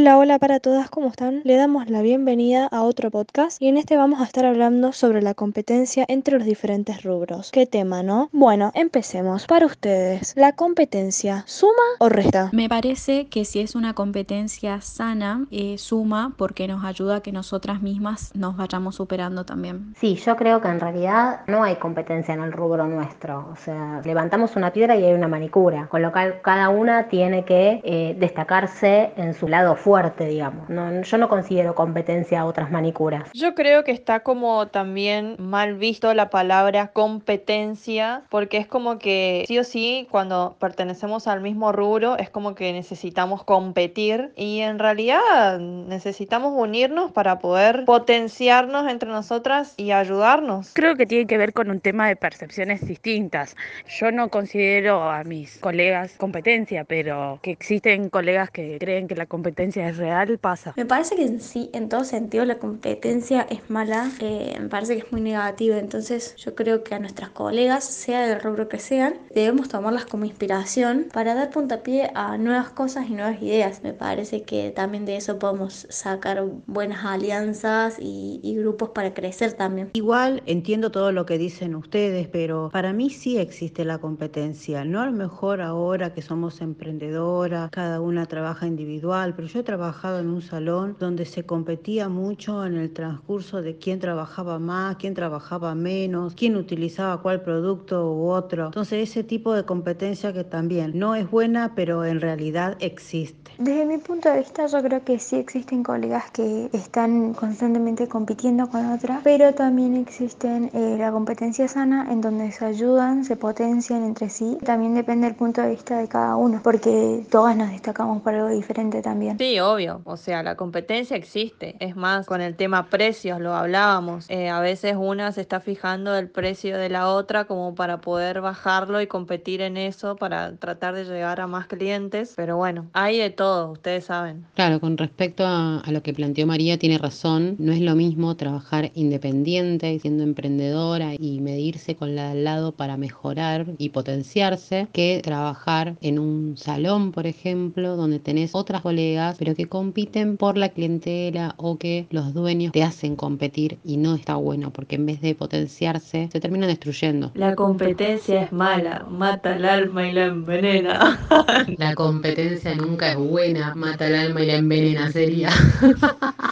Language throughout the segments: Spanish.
Hola, hola para todas, ¿cómo están? Le damos la bienvenida a otro podcast y en este vamos a estar hablando sobre la competencia entre los diferentes rubros. ¿Qué tema, no? Bueno, empecemos. Para ustedes, ¿la competencia suma o resta? Me parece que si es una competencia sana, eh, suma porque nos ayuda a que nosotras mismas nos vayamos superando también. Sí, yo creo que en realidad no hay competencia en el rubro nuestro. O sea, levantamos una piedra y hay una manicura, con lo cual cada una tiene que eh, destacarse en su lado fuerte, digamos. No, yo no considero competencia a otras manicuras. Yo creo que está como también mal visto la palabra competencia, porque es como que sí o sí, cuando pertenecemos al mismo rubro, es como que necesitamos competir y en realidad necesitamos unirnos para poder potenciarnos entre nosotras y ayudarnos. Creo que tiene que ver con un tema de percepciones distintas. Yo no considero a mis colegas competencia, pero que existen colegas que creen que la competencia es real, pasa. Me parece que en sí, en todo sentido, la competencia es mala, eh, me parece que es muy negativa, entonces yo creo que a nuestras colegas, sea del rubro que sean, debemos tomarlas como inspiración para dar puntapié a nuevas cosas y nuevas ideas. Me parece que también de eso podemos sacar buenas alianzas y, y grupos para crecer también. Igual entiendo todo lo que dicen ustedes, pero para mí sí existe la competencia, no a lo mejor ahora que somos emprendedoras, cada una trabaja individual, pero yo he trabajado en un salón donde se competía mucho en el transcurso de quién trabajaba más, quién trabajaba menos, quién utilizaba cuál producto u otro. Entonces ese tipo de competencia que también no es buena, pero en realidad existe. Desde mi punto de vista yo creo que sí existen colegas que están constantemente compitiendo con otras, pero también existen eh, la competencia sana en donde se ayudan, se potencian entre sí. También depende del punto de vista de cada uno, porque todas nos destacamos por algo diferente también. Sí, obvio. O sea, la competencia existe. Es más, con el tema precios lo hablábamos. Eh, a veces una se está fijando el precio de la otra como para poder bajarlo y competir en eso para tratar de llegar a más clientes. Pero bueno, hay de todo, ustedes saben. Claro, con respecto a, lo que planteó María, tiene razón. No es lo mismo trabajar independiente, siendo emprendedora y medirse con la de al lado para mejorar y potenciarse que trabajar en un salón, por ejemplo, donde tenés otras colegas pero que compiten por la clientela o que los dueños te hacen competir y no está bueno porque en vez de potenciarse se terminan destruyendo. La competencia es mala, mata el alma y la envenena. La competencia nunca es buena, mata el alma y la envenena sería.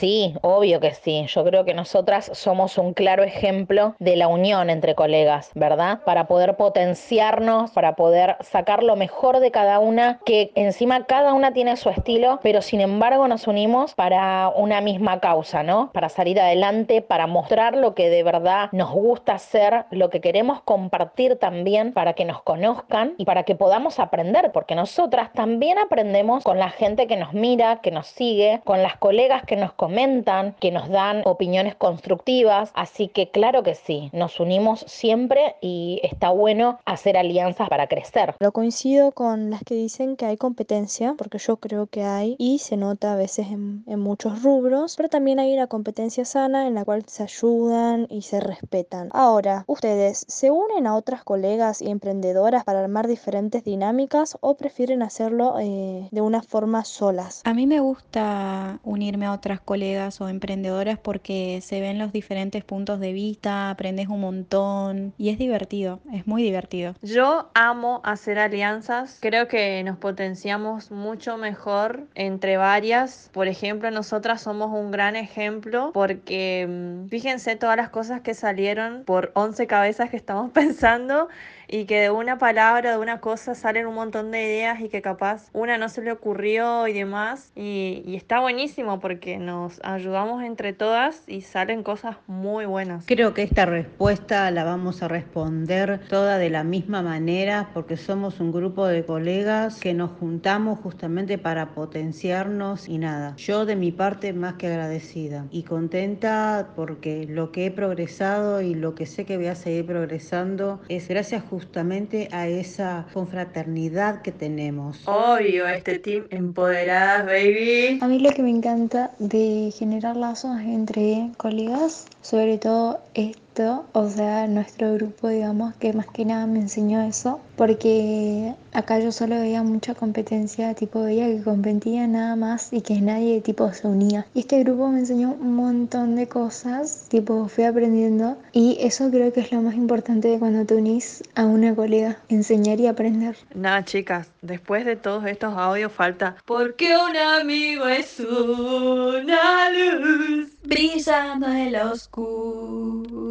Sí, obvio que sí. Yo creo que nosotras somos un claro ejemplo de la unión entre colegas, ¿verdad? Para poder potenciarnos, para poder sacar lo mejor de cada una, que encima cada una tiene su estilo, pero sin embargo nos unimos para una misma causa, ¿no? Para salir adelante, para mostrar lo que de verdad nos gusta hacer, lo que queremos compartir también para que nos conozcan y para que podamos aprender, porque nosotras también aprendemos con la gente que nos mira, que nos sigue, con las colegas que nos comentan, que nos dan opiniones constructivas, así que claro que sí, nos unimos siempre y está bueno hacer alianzas para crecer. Lo coincido con las que dicen que hay competencia, porque yo creo que hay y se nota a veces en, en, muchos rubros, pero también hay una competencia sana en la cual se ayudan y se respetan. Ahora, ¿ustedes se unen a otras colegas y emprendedoras para armar diferentes dinámicas o prefieren hacerlo eh, de una forma solas? A mí me gusta unirme a otras colegas o emprendedoras porque se ven los diferentes puntos de vista, aprendes un montón y es divertido, es muy divertido. Yo amo hacer alianzas, creo que nos potenciamos mucho mejor entre varias. Por ejemplo, nosotras somos un gran ejemplo porque mm, fíjense todas las cosas que salieron por 11 cabezas que estamos pensando y que de una palabra, de una cosa salen un montón de ideas y que capaz una no se le ocurrió y demás. Y, y, está buenísimo porque nos ayudamos entre todas y salen cosas muy buenas. Creo que esta respuesta la vamos a responder toda de la misma manera porque somos un grupo de colegas que nos juntamos justamente para y nada. Yo de mi parte más que agradecida y contenta porque lo que he progresado y lo que sé que voy a seguir progresando es gracias justamente a esa confraternidad que tenemos. Obvio, este team empoderadas, baby. A mí lo que me encanta de generar lazos entre colegas sobre todo esto, o sea, nuestro grupo, digamos, que más que nada me enseñó eso, porque acá yo solo veía mucha competencia, tipo veía que competía nada más y que nadie tipo se unía. Y este grupo me enseñó un montón de cosas, tipo fui aprendiendo y eso creo que es lo más importante de cuando te unís a una colega, enseñar y aprender. Nada, chicas, después de todos estos audios falta porque un amigo es una luz brillando en la oscuridad.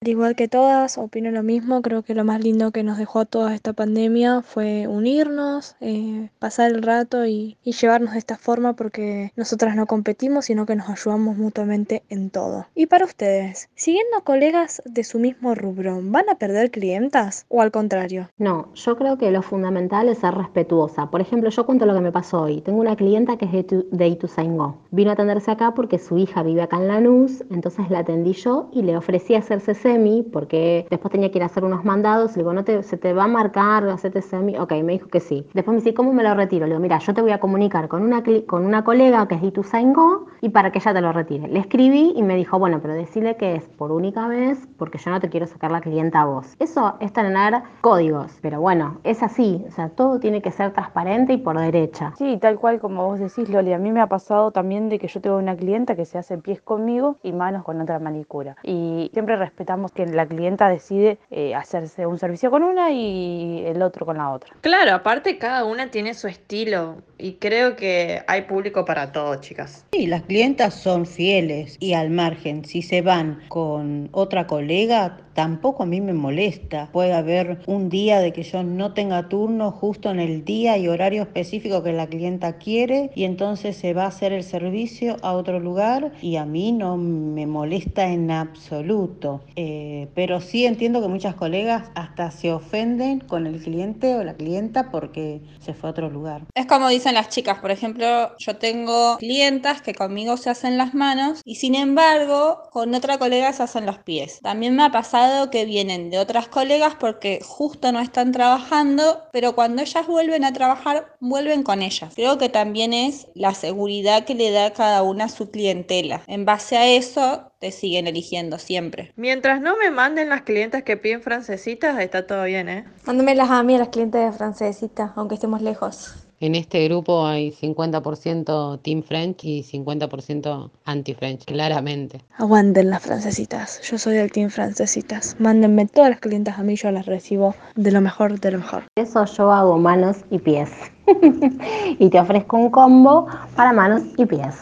Al igual que todas, opino lo mismo. Creo que lo más lindo que nos dejó toda esta pandemia fue unirnos, eh, pasar el rato y, llevarnos de esta forma porque nosotras no competimos, sino que nos ayudamos mutuamente en todo. Y para ustedes, siguiendo colegas de su mismo rubro, ¿van a perder clientas o al contrario? No, yo creo que lo fundamental es ser respetuosa. Por ejemplo, yo cuento lo que me pasó hoy. Tengo una clienta que es de, Tu- de Ituzaingó. Vino a atenderse acá porque su hija vive acá en Lanús, entonces la atendí yo y le ofrecí hacerse semi porque después tenía que ir a hacer unos mandados. Le digo, no se te va a marcar, hacerte semi. Ok, me dijo que sí. Después me dice, ¿cómo me lo retiro? Le digo, mira, yo te voy a comunicar con una, con una colega que es Ituzaingó y para que ella te lo retire. Le escribí y me dijo, bueno, pero decirle que es por única vez porque yo no te quiero sacar la clienta a vos. Eso es tener códigos, pero bueno, es así. O sea, todo tiene que ser transparente y por derecha. Sí, tal cual como vos decís, Loli. A mí me ha pasado también de que yo tengo una clienta que se hace pies conmigo y manos con otra manicura. Y siempre respetamos que la clienta decide eh, hacerse un servicio con una y el otro con la otra. Claro, aparte cada una tiene su estilo y creo que hay público para todo, chicas. Sí, las clientas son fieles y al margen, si se van con otra colega, tampoco a mí me molesta. Puede haber un día de que yo no tenga turno justo en el día y horario específico que la clienta quiere y entonces se va a hacer el servicio a otro lugar y a mí no me molesta en absoluto. Eh, pero sí entiendo que muchas colegas hasta se ofenden con el cliente o la clienta porque se fue a otro lugar. Es como dicen las chicas, por ejemplo, yo tengo clientas que conmigo se hacen las manos y sin embargo con otra colega se hacen los pies. También me ha pasado que vienen de otras colegas porque justo no están trabajando, pero cuando ellas vuelven a trabajar, vuelven con ellas. Creo que también es la seguridad que le da cada una a su clientela. En base a eso, te siguen eligiendo siempre. Mientras no me manden las clientas que piden francesitas, está todo bien, ¿eh? Mándamelas a mí, a las clientes de Francesita, aunque estemos lejos. En este grupo hay 50% Team French y 50% anti-French, claramente. Aguanten las francesitas. Yo soy del team francesitas. Mándenme todas las clientas a mí, yo las recibo de lo mejor, de lo mejor. Eso yo hago manos y pies. y te ofrezco un combo para manos y pies.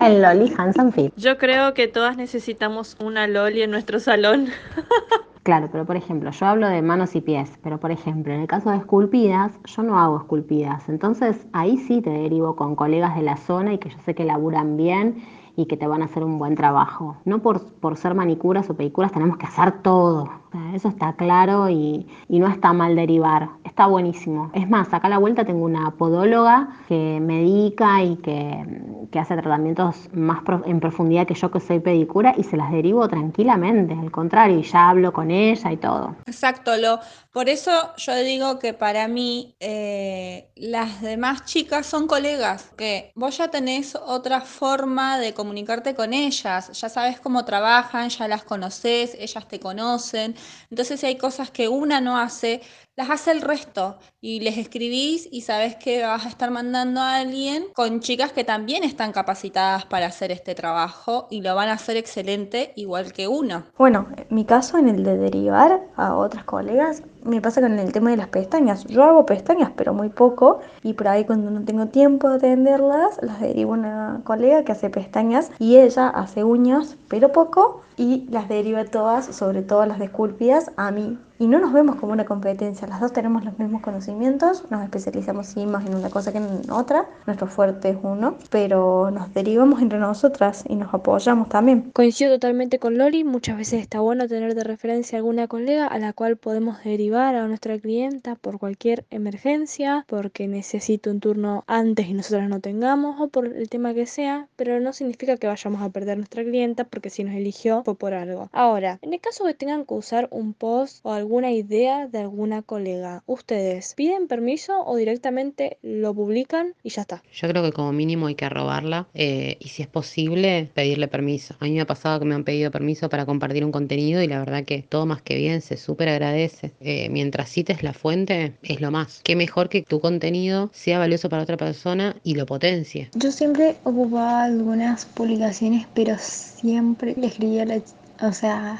El Loli Hansen Fit. Yo creo que todas necesitamos una Loli en nuestro salón. Claro, pero por ejemplo, yo hablo de manos y pies, pero por ejemplo, en el caso de esculpidas, yo no hago esculpidas. Entonces ahí sí te derivo con colegas de la zona y que yo sé que laburan bien y que te van a hacer un buen trabajo. No por, por ser manicuras o pedicuras tenemos que hacer todo. Eso está claro y, y no está mal derivar. Está buenísimo. Es más, acá a la vuelta tengo una podóloga que medica y que, que hace tratamientos más prof- en profundidad que yo que soy pedicura y se las derivo tranquilamente. Al contrario, y ya hablo con ella y todo. Exacto, lo, por eso yo digo que para mí eh, las demás chicas son colegas, que vos ya tenés otra forma de comunicarte con ellas, ya sabes cómo trabajan, ya las conoces, ellas te conocen, entonces si hay cosas que una no hace, las hace el resto y les escribís y sabes que vas a estar mandando a alguien con chicas que también están capacitadas para hacer este trabajo y lo van a hacer excelente igual que uno. Bueno, en mi caso, en el de derivar a otras colegas, me pasa con el tema de las pestañas. Yo hago pestañas, pero muy poco, y por ahí cuando no tengo tiempo de atenderlas, las derivo a una colega que hace pestañas y ella hace uñas, pero poco, y las deriva todas, sobre todo las de esculpidas, a mí. Y no nos vemos como una competencia, las dos tenemos los mismos conocimientos, nos especializamos sí más en una cosa que en otra, nuestro fuerte es uno, pero nos derivamos entre nosotras y nos apoyamos también. Coincido totalmente con Loli, muchas veces está bueno tener de referencia alguna colega a la cual podemos derivar a nuestra clienta por cualquier emergencia, porque necesita un turno antes y nosotros no tengamos o por el tema que sea, pero no significa que vayamos a perder nuestra clienta porque si nos eligió fue por algo. Ahora, en el caso que tengan que usar un post o alguna idea de alguna colega, ¿ustedes piden permiso o directamente lo publican y ya está? Yo creo que como mínimo hay que robarla eh, y si es posible pedirle permiso. A mí me ha pasado que me han pedido permiso para compartir un contenido y la verdad que todo más que bien se súper agradece. Eh, mientras cites la fuente es lo más. Qué mejor que tu contenido sea valioso para otra persona y lo potencie. Yo siempre ocupaba algunas publicaciones, pero siempre le escribía a la, o sea,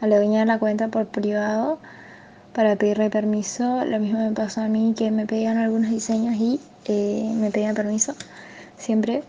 a la dueña de la cuenta por privado para pedirle permiso. Lo mismo me pasó a mí que me pedían algunos diseños y eh, me pedían permiso siempre.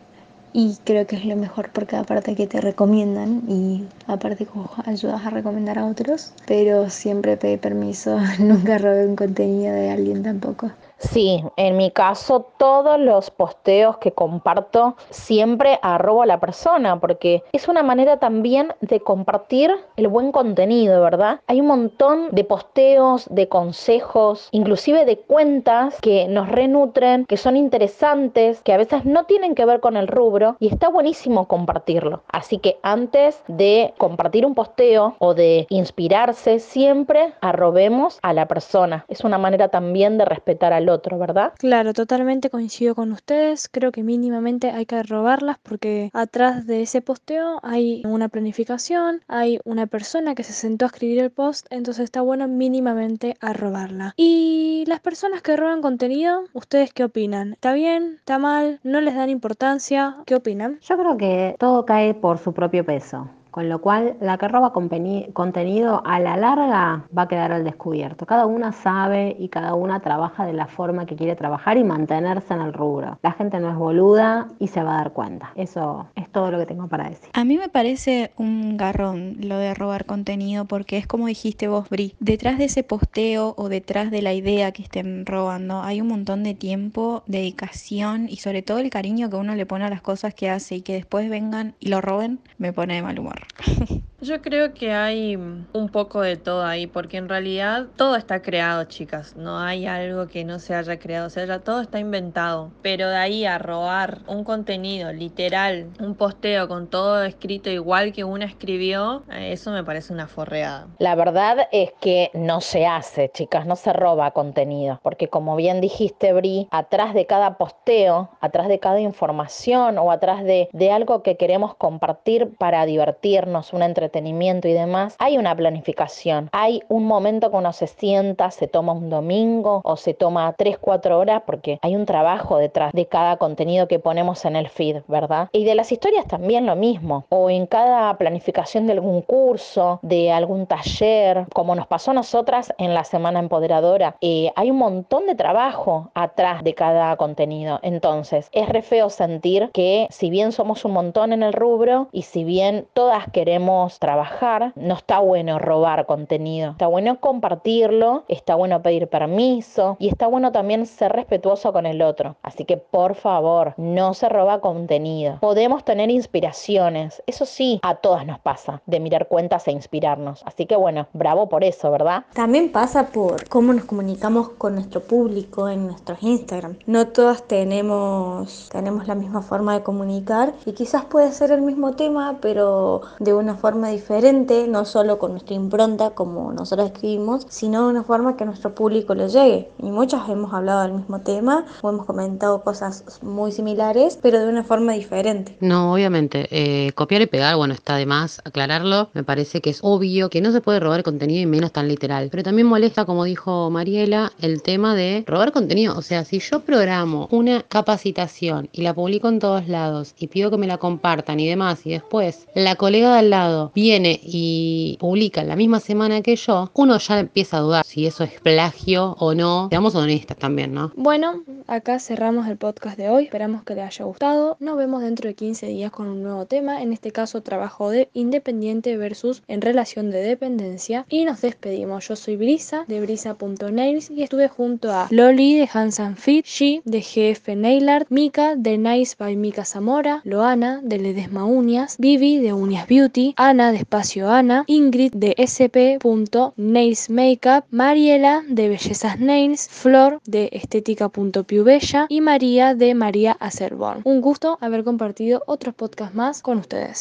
Y creo que es lo mejor porque aparte que te recomiendan y aparte que ayudas a recomendar a otros, pero siempre pedí permiso, nunca robé un contenido de alguien tampoco. Sí, en mi caso todos los posteos que comparto siempre arrobo a la persona porque es una manera también de compartir el buen contenido, ¿verdad? Hay un montón de posteos, de consejos, inclusive de cuentas que nos renutren, que son interesantes, que a veces no tienen que ver con el rubro y está buenísimo compartirlo. Así que antes de compartir un posteo o de inspirarse, siempre arrobemos a la persona. Es una manera también de respetar al otro, ¿verdad? Claro, totalmente coincido con ustedes. Creo que mínimamente hay que robarlas porque atrás de ese posteo hay una planificación, hay una persona que se sentó a escribir el post, entonces está bueno mínimamente arrobarla. Y las personas que roban contenido, ¿ustedes qué opinan? ¿Está bien? ¿Está mal? ¿No les dan importancia? ¿Qué opinan? Yo creo que todo cae por su propio peso. Con lo cual, la que roba contenido a la larga va a quedar al descubierto. Cada una sabe y cada una trabaja de la forma que quiere trabajar y mantenerse en el rubro. La gente no es boluda y se va a dar cuenta. Eso es todo lo que tengo para decir. A mí me parece un garrón lo de robar contenido porque es como dijiste vos, Bri. Detrás de ese posteo o detrás de la idea que estén robando hay un montón de tiempo, dedicación y sobre todo el cariño que uno le pone a las cosas que hace y que después vengan y lo roben, me pone de mal humor. Yo creo que hay un poco de todo ahí, porque en realidad todo está creado, chicas. No hay algo que no se haya creado, o sea, ya todo está inventado. Pero de ahí a robar un contenido literal, un posteo con todo escrito igual que una escribió, eh, eso me parece una forreada. La verdad es que no se hace, chicas, no se roba contenido, porque como bien dijiste, Bri, atrás de cada posteo, atrás de cada información o atrás de, de algo que queremos compartir para divertirnos, un entretenimiento y demás, hay una planificación, hay un momento que uno se sienta, se toma un domingo o se toma 3, 4 horas porque hay un trabajo detrás de cada contenido que ponemos en el feed, ¿verdad? Y de las historias también lo mismo, o en cada planificación de algún curso, de algún taller, como nos pasó a nosotras en la Semana Empoderadora, eh, hay un montón de trabajo atrás de cada contenido. Entonces, es re feo sentir que si bien somos un montón en el rubro y si bien todas queremos trabajar, no está bueno robar contenido. Está bueno compartirlo, está bueno pedir permiso y está bueno también ser respetuoso con el otro. Así que por favor, no se roba contenido. Podemos tener inspiraciones, eso sí, a todas nos pasa, de mirar cuentas e inspirarnos. Así que bueno, bravo por eso, ¿verdad? También pasa por cómo nos comunicamos con nuestro público en nuestros Instagram. No todas tenemos, tenemos la misma forma de comunicar y quizás puede ser el mismo tema, pero de una forma diferente, no solo con nuestra impronta como nosotros escribimos, sino de una forma que a nuestro público le llegue. Y muchas hemos hablado del mismo tema o hemos comentado cosas muy similares, pero de una forma diferente. No, obviamente, eh, copiar y pegar, bueno, está de más aclararlo. Me parece que es obvio que no se puede robar contenido y menos tan literal. Pero también molesta, como dijo Mariela, el tema de robar contenido. O sea, si yo programo una capacitación y la publico en todos lados y pido que me la compartan y demás, y después la colega de al lado viene y publica la misma semana que yo, uno ya empieza a dudar si eso es plagio o no. Seamos honestas también, ¿no? Bueno, acá cerramos el podcast de hoy. Esperamos que les haya gustado. Nos vemos dentro de 15 días con un nuevo tema. En este caso, trabajo de independiente versus en relación de dependencia. Y nos despedimos. Yo soy Brisa de brisa.nails y estuve junto a Loli de Hans and Fit, She de GF Nailart, Mika de Nice by Mika Zamora, Loana de Ledesma Uñas, Vivi de Uñas Beauty, Ana Ana Ana, Ingrid de sp.nails makeup, Mariela de Bellezas Nails, Flor de estética.piubella y María de María Acerborn. Un gusto haber compartido otros podcasts más con ustedes.